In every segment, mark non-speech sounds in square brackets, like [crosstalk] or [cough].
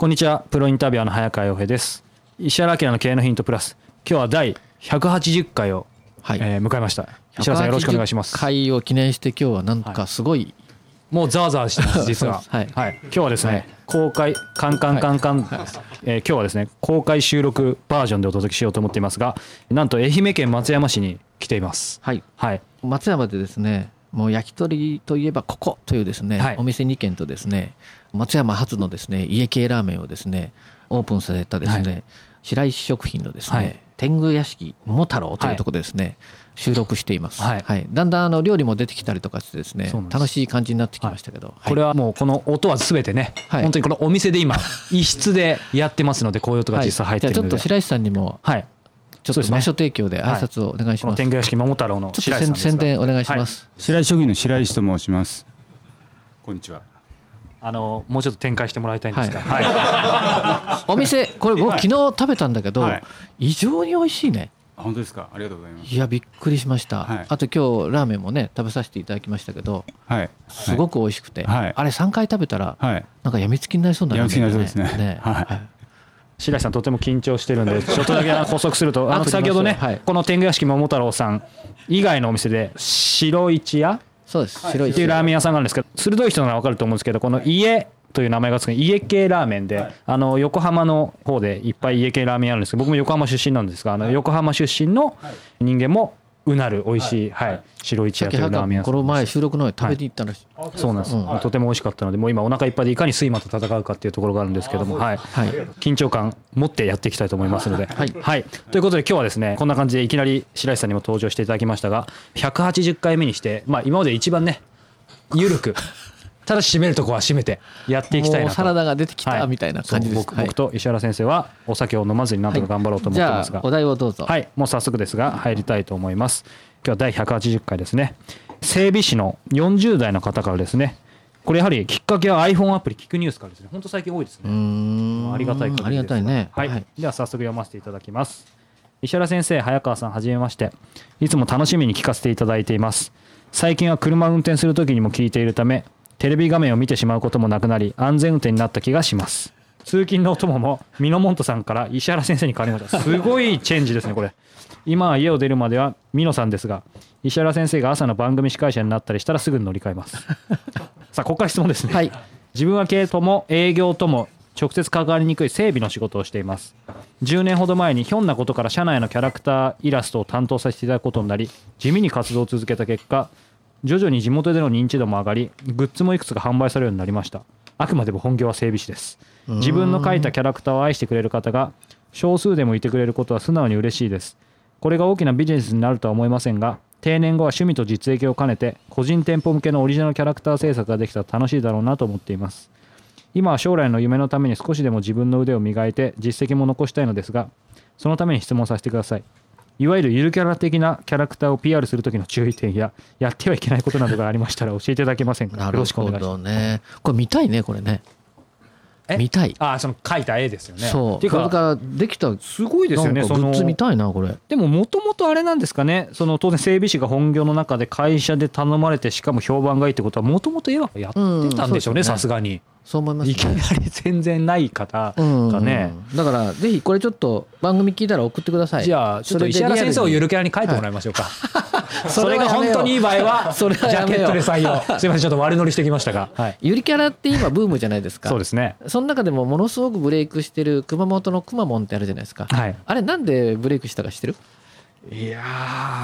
こんにちは。プロインタビュアーの早川洋平です。石原明の経営のヒントプラス。今日は第180回を、はい。えー迎えました。石原さんよろしくお願いします。回を記念して今日はなんかすごい、もうざわざわしてます実は。[laughs] はい。今日はですね、公開カンカンカンカン、えー今日はですね公開収録バージョンでお届けしようと思っていますがなんと愛媛県松山市に来ています。はい、はい。松山でですねもう焼き鳥といえばここというですね、はい。お店2軒とですね松山初のですね家系ラーメンをですねオープンされたですね、はい。白石食品のですね、はい。天狗屋敷桃太郎というところでですね、収録しています、はい。だんだんあの料理も出てきたりとかしてですね楽しい感じになってきましたけど、これはもうこの音は全てね、はい。本当にこのお店で今 [laughs] 一室でやってますのでこういう音が実際入ってるじゃあちょのでっと白石さんにもはい。ちょっと場所提供で挨拶をお願いします、この天狗屋敷桃太郎の白石さんですが。宣伝お願いします、白石食品の白石と申します。こんにちは。あのもうちょっと展開してもらいたいんですが、はい。お店これ僕昨日食べたんだけど、はい。異常に美味しいね。あ本当ですか？ありがとうございます。いやびっくりしました、はい。あと今日ラーメンもね食べさせていただきましたけどはい。すごく美味しくて、はい。あれ3回食べたらはい。なんかやみつきになりそうなやみつきになりそうですね。ね。はい。白石さんとても緊張してるんでちょっとだけ補足するとあの [laughs] 先ほどね、はい。この天狗屋敷桃太郎さん以外のお店で白市屋そうです。白いってい。うラーメン屋さんがあるんですけど鋭い人なら分かると思うんですけどこの家という名前がつく家系ラーメンであの横浜の方でいっぱい家系ラーメンあるんですけど僕も横浜出身なんですがあの横浜出身の人間もうなる美味しい、はい、白市さっき屋というラーメン屋さんこの前収録の前食べに行ったらしい、そうなんです、うん。とても美味しかったのでもう今お腹いっぱいでいかに睡魔と戦うかっていうところがあるんですけども、はい。はい。緊張感持ってやっていきたいと思いますので、はい。ということで今日はですねこんな感じでいきなり白石さんにも登場していただきましたが180回目にして、まあ、今まで一番ね緩くただ締めるとこは締めてやっていきたいなとサラダが出てきた、はいみたいな感じです僕僕と石原先生はお酒を飲まずになんとか頑張ろうと思ってますが、あお題をどうぞはい、もう早速ですが入りたいと思います。今日は第180回ですね。整備士の40代の方からですね。これやはりきっかけは iPhone アプリ聞くニュースからですね。本当最近多いですね。んありがたいありがたいねはい、では早速読ませていただきます。石原先生、早川さん、はじめまして。いつも楽しみに聞かせていただいています。最近は車を運転するときにも聞いているため、テレビ画面を見てしまうこともなくなり、安全運転になった気がします。通勤のお供も、ミノモントさんから石原先生に変わりました。すごいチェンジですね、これ。今は家を出るまではミノさんですが、石原先生が朝の番組司会者になったりしたらすぐに乗り換えます。さあ、ここから質問ですね。はい自分は経営とも営業とも直接関わりにくい整備の仕事をしています10年ほど前にひょんなことから社内のキャラクターイラストを担当させていただくことになり地味に活動を続けた結果徐々に地元での認知度も上がりグッズもいくつか販売されるようになりました。あくまでも本業は整備士です。自分の描いたキャラクターを愛してくれる方が少数でもいてくれることは素直に嬉しいです。これが大きなビジネスになるとは思いませんが定年後は趣味と実益を兼ねて個人店舗向けのオリジナルキャラクター制作ができたら楽しいだろうなと思っています。今は将来の夢のために少しでも自分の腕を磨いて実績も残したいのですがそのために質問させてくださいいわゆるゆるキャラ的なキャラクターを PR するときの注意点ややってはいけないことなどがありましたら教えていただけませんか？よなるほどね。これ見たいねこれね。え？見たい。すあその描いた絵ですよね。そう。っていうかこれからできた。すごいですよねその。グッズ見たいなこれ。でももともとあれなんですかね？その当然整備士が本業の中で会社で頼まれてしかも評判がいいってことはもともと絵はやってたんでしょうね。さすがにそう思いますいきなり全然ない方うんがね、だからぜひこれちょっと番組聞いたら送ってください。じゃあちょっと石原先生をゆるキャラに書いてもらいましょうか、[laughs] それが本当にいい場合はジャケットで採用。すいませんちょっと悪乗りしてきましたが、はい、ゆりキャラって今ブームじゃないですか。そうですね。その中でもものすごくブレイクしてる熊本のくまモンってあるじゃないですか、はい。あれなんでブレイクしたか知ってる？いや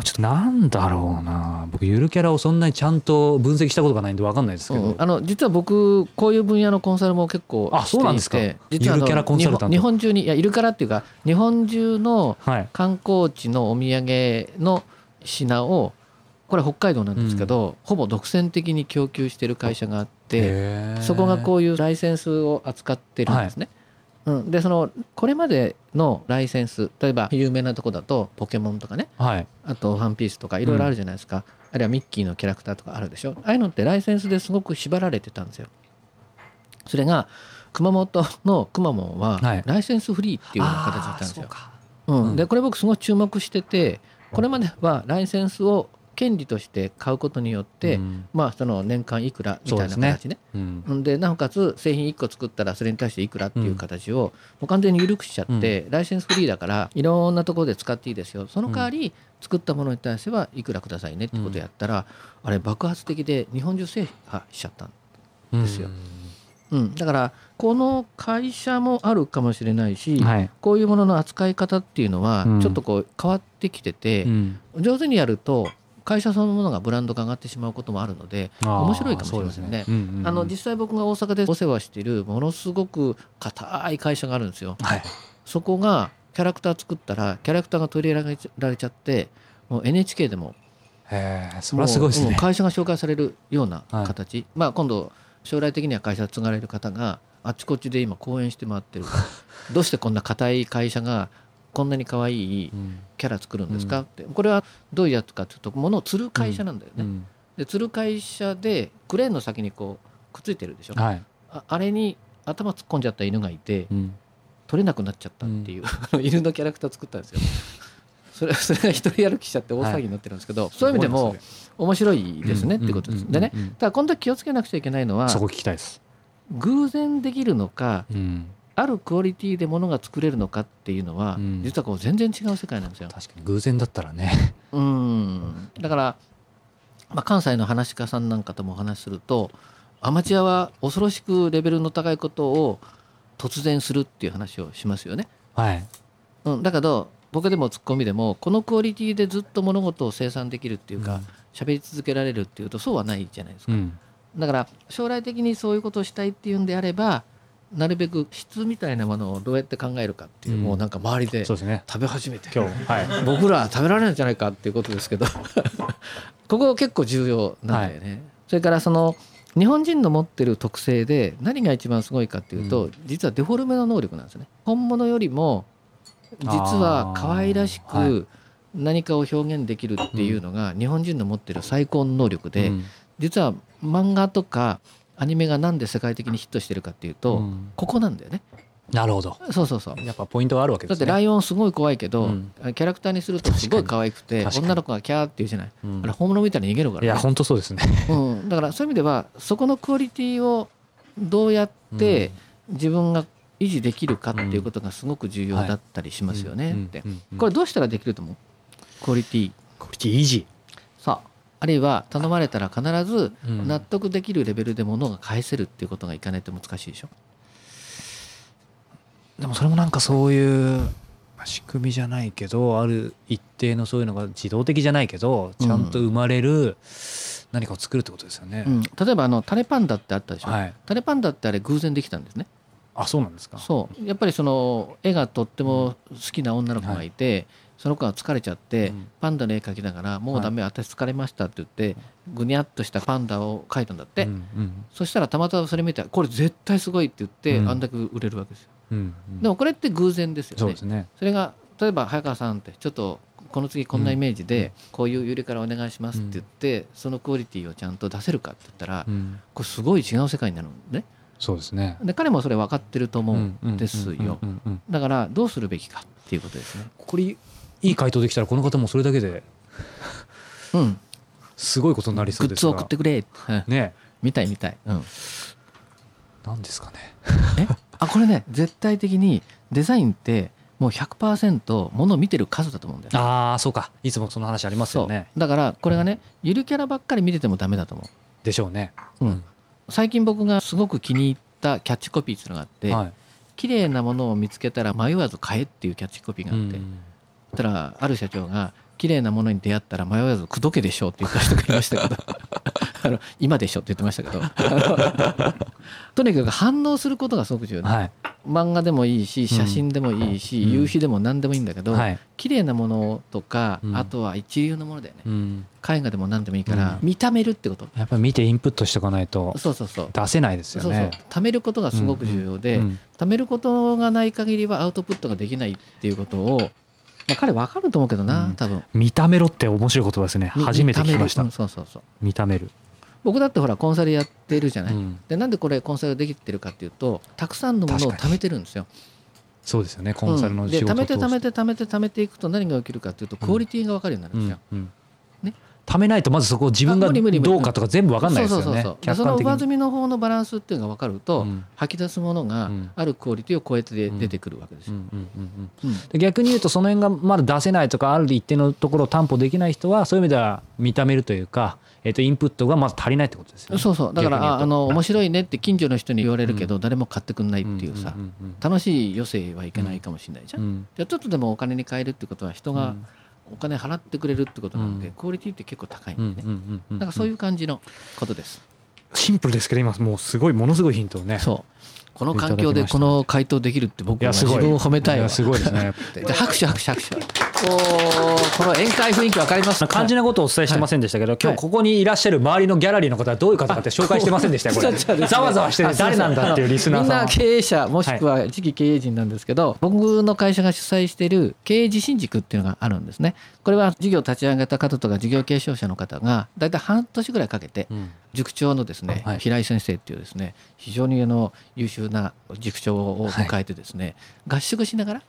ーちょっとなんだろうな。僕ゆるキャラをそんなにちゃんと分析したことがないんで分かんないですけど、うん。あの実は僕こういう分野のコンサルも結構あそうなんですか。実はゆるキャラコンサルタント。日本中にいやゆるキャラっていうか日本中のはい。観光地のお土産の品をこれ北海道なんですけど、ほぼ独占的に供給してる会社があってそこがこういうライセンスを扱ってるんですね。うん、でそのこれまでのライセンス例えば有名なとこだとポケモンとかね。はい。あとワンピースとかいろいろあるじゃないですか、あるいはミッキーのキャラクターとかあるでしょ。ああいうのってライセンスですごく縛られてたんですよ。それが熊本のくまモンははい。ライセンスフリーっていうような形だったんですよ。あーそううん。でこれ僕すごい注目しててこれまではライセンスを権利として買うことによって、うん。まあその年間いくらみたいなそうでね。うん。なおかつ製品1個作ったらそれに対していくらっていう形をもう完全に緩くしちゃって、ライセンスフリーだからいろんなところで使っていいですよ。その代わり作ったものに対してはいくらくださいねってことをやったら、あれ爆発的で日本中制覇しちゃったんですよ。うん、だからこの会社もあるかもしれないし、はい。こういうものの扱い方っていうのはうん。ちょっとこう変わってきてて、うん。上手にやると会社そのものがブランドが上がってしまうこともあるので面白いかもしれませんね。あの実際僕が大阪でお世話しているものすごく硬い会社があるんですよ。はい。そこがキャラクター作ったらキャラクターが取り入れられちゃってもう NHK でもそれはすごいですね。会社が紹介されるような形、まあ今度将来的には会社継がれる方があっちこっちで今講演して回ってる。[laughs] どうしてこんな硬い会社がこんなに可愛いうん。キャラ作るんですか？って。これはどういうやつかというと物を釣る会社なんだよね、うん。で釣る会社でクレーンの先にこうくっついてるでしょ。はい。ああれに頭突っ込んじゃった犬がいてうん。取れなくなっちゃったっていう、[laughs] 犬のキャラクター作ったんですよ。それ [laughs] それが一人歩きしちゃって大騒ぎになってるんですけど、そういう意味でも面白いですねってことです、でねただ今度気をつけなくちゃいけないのはそこ聞きたいです。偶然できるのかうんあるクオリティでものが作れるのかっていうのは、うん。実はこう全然違う世界なんですよ。確かに偶然だったらね。うん。だから、まあ、関西の話し家さんなんかともお話しするとアマチュアは恐ろしくレベルの高いことを突然するっていう話をしますよね。はい。うん、だけど僕でもツッコミでもこのクオリティでずっと物事を生産できるっていうか喋、り続けられるっていうとそうはないじゃないですか。うん。だから将来的にそういうことをしたいっていうんであればなるべく質みたいなものをどうやって考えるかっていう、うん。もうなんか周りでそうですね。食べ始めて今日はい。[laughs] 僕らは食べられないんじゃないかっていうことですけど [laughs] ここ結構重要なんだよね、それからその日本人の持ってる特性で何が一番すごいかっていうと、う実はデフォルメの能力なんですね。本物よりも実は可愛らしく何かを表現できるっていうのが日本人の持ってる最高の能力で、うん。実は漫画とかアニメがなんで世界的にヒットしてるかっていうと、うん。ここなんだよね。なるほど。そうそうそう。やっぱポイントがあるわけですね。だってライオンすごい怖いけど、うん。キャラクターにするとすごい可愛くて女の子がキャーって言うじゃない、うん。あれ本物みたいに逃げるから、ね、いや本当そうですね。うん、だからそういう意味ではそこのクオリティをどうやって自分が維持できるかっていうことがすごく重要だったりしますよね。って、これどうしたらできると思う？クオリティ。クオリティ維持。さああるいは頼まれたら必ずうん。納得できるレベルでものが返せるっていうことがいかないと難しいでしょ？でもそれもなんかそういうまあ仕組みじゃないけどある一定のそういうのが自動的じゃないけどちゃんと生まれる何かを作るってことですよね、うん、例えばあのタレパンダってあったでしょ、はい。タレパンダってあれ偶然できたんですね。あそうなんですか。そう。やっぱりその絵がとっても好きな女の子がいて、その子が疲れちゃって、うん。パンダの絵描きながら「もうダメ、私疲れました」って言ってぐにゃっとしたパンダを描いたんだって、そしたらたまたまそれ見て「これ絶対すごい」って言って、うん。あんだけ売れるわけですよ。でもこれって偶然ですよね。それが例えば早川さんってちょっとこの次こんなイメージでこういうゆりからお願いしますって言って、そのクオリティをちゃんと出せるかって言ったら、うん。これすごい違う世界になるのね。そうですね。で彼もそれ分かってると思うんですよ。だからどうするべきかっていうことですね。これいい回答できたらこの方もそれだけでうん。すごいことになりそうですが。グッズを送ってくれ、うんね。見たい見たい、うん、な何ですかね。え？あこれね絶対的にデザインってもう100%ものを見てる数だと思うんだよね。ああそうか。いつもその話ありますよね。だからこれがねゆるキャラばっかり見ててもダメだと思でしょうね。う、うん、最近僕がすごく気に入ったキャッチコピーっていうのがあって、はい。綺麗なものを見つけたら迷わず買えっていうキャッチコピーがあって、たらある社長が綺麗なものに出会ったら迷わず口説けでしょうって言った人がいましたけど。[laughs] あの今でしょって言ってましたけど。[laughs] とにかく反応することがすごく重要で、はい。漫画でもいいし写真でもいいし、うん。夕日でも何でもいいんだけど、はい。綺麗なものとか、うん。あとは一流のものだよね。うん。絵画でも何でもいいから、うん。見ためるってこと。やっぱり見てインプットしておかないとそうそうそう。出せないですよそうそう。ね貯めることがすごく重要で、うん。貯めることがない限りはアウトプットができないっていうことを、まあ、彼分かると思うけどな、うん。多分。見た目ろって面白い言葉ですね。み初めて聞きました。うんそうそうそう。見ためる。僕だってほらコンサルやってるじゃない、うん。でなんでこれコンサルできてるかっていうとたくさんのものを貯めてるんですよ。そうですよねコンサルのうん。で仕事貯めて貯めてて貯めて貯めていくと何が起きるかっていうとクオリティが分かるようになるんですよ、ね貯めないとまずそこ自分がどうかとか全部わかんないですよね。その上積みの方のバランスっていうのが分かると、うん吐き出すものがうん。あるクオリティを超えてうん出てくるわけですよ、逆に言うとその辺がまだ出せないとかある一定のところを担保できない人はそういう意味では見た目るというか、えっとインプットがまず足りないってことですよね。そうそう。だからああの面白いねって近所の人に言われるけど、誰も買ってくんないっていうさ、楽しい余生はいけないかもしれないじゃん、うん。じゃあちょっとでもお金に換えるってことは人がうんお金払ってくれるってことなんで、うん。クオリティって結構高いんうんでね、だからそういう感じのことです、シンプルですけど今もうすごいものすごいヒントをねそう。この環境でこの回答できるって僕は自分を褒めたいわ。やすごいですね。[laughs] 拍手拍手拍手この宴会雰囲気わかります肝心なことをお伝えしてませんでしたけど、今日ここにいらっしゃる周りのギャラリーの方はどういう方かって紹介してませんでした？[laughs] よこれ。ざわざわしてて誰なんだっていうリスナーさん。はみんな経営者もしくは次期経営陣なんですけど、僕の会社が主催している経営自信軸っていうのがあるんですね。これは事業立ち上げた方とか事業継承者の方が大体半年ぐらいかけてうん。塾長のですね、はい。平井先生っていうですね非常にあの優秀な塾長を迎えてですね、合宿しながら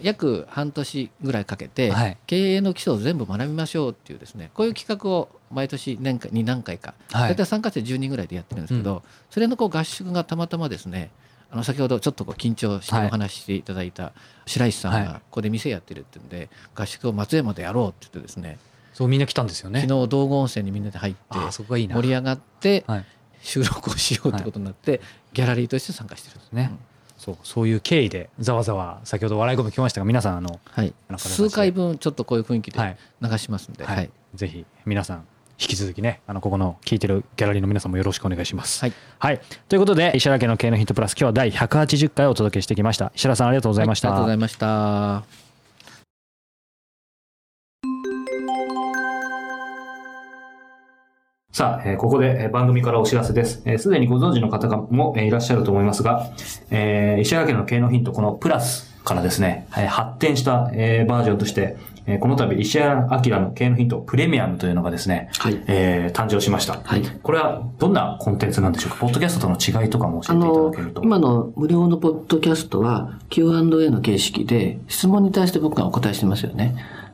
約半年ぐらいかけて、はい。経営の基礎を全部学びましょうっていうですねこういう企画を毎年年間に何回か、はい。大体参加生10人ぐらいでやってるんですけど、それのこう合宿がたまたまですねあの先ほどちょっとこう緊張してはいお話ししていただいた白石さんはい。がここで店やってるっていうんで合宿を松山でやろうって言ってですねそうみんな来たんですよね。昨日道後温泉にみんなで入って盛り上がってはい。収録をしようってことになってギャラリーとして参加してるんですねそうそういう経緯でざわざわ先ほど笑い声も聞きましたが皆さんあの、はい。数回分ちょっとこういう雰囲気はい。で流しますんで、はい。はい。ぜひ皆さん引き続きねあのここの聞いてるギャラリーの皆さんもよろしくお願いします。はい。はい、ということで石原家の経営のヒントプラス今日は第180回をお届けしてきました。石原さんありがとうございました。ありがとうございました。さあ、えーここでえー番組からお知らせです。えーすでにご存知の方がもえーいらっしゃると思いますが、えー石原家の経営のヒント、このプラスからですね、えー発展した、えーバージョンとして、えーこの度石原明の経営のヒントプレミアムというのがですね、はいえー誕生しました。はいこれはどんなコンテンツなんでしょうか？ポッドキャストとの違いとかも教えていただけると。、今の無料のポッドキャストは Q&A の形式で質問に対して僕がお答えしてますよね。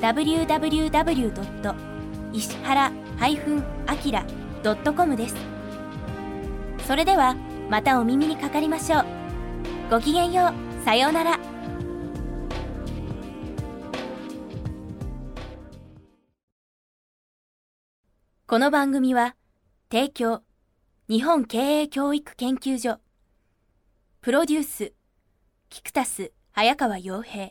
www. 石原 -akira.com です。それではまたお耳にかかりましょう。ごきげんよう。さようなら。この番組は提供日本経営教育研究所プロデュースキクタス早川洋平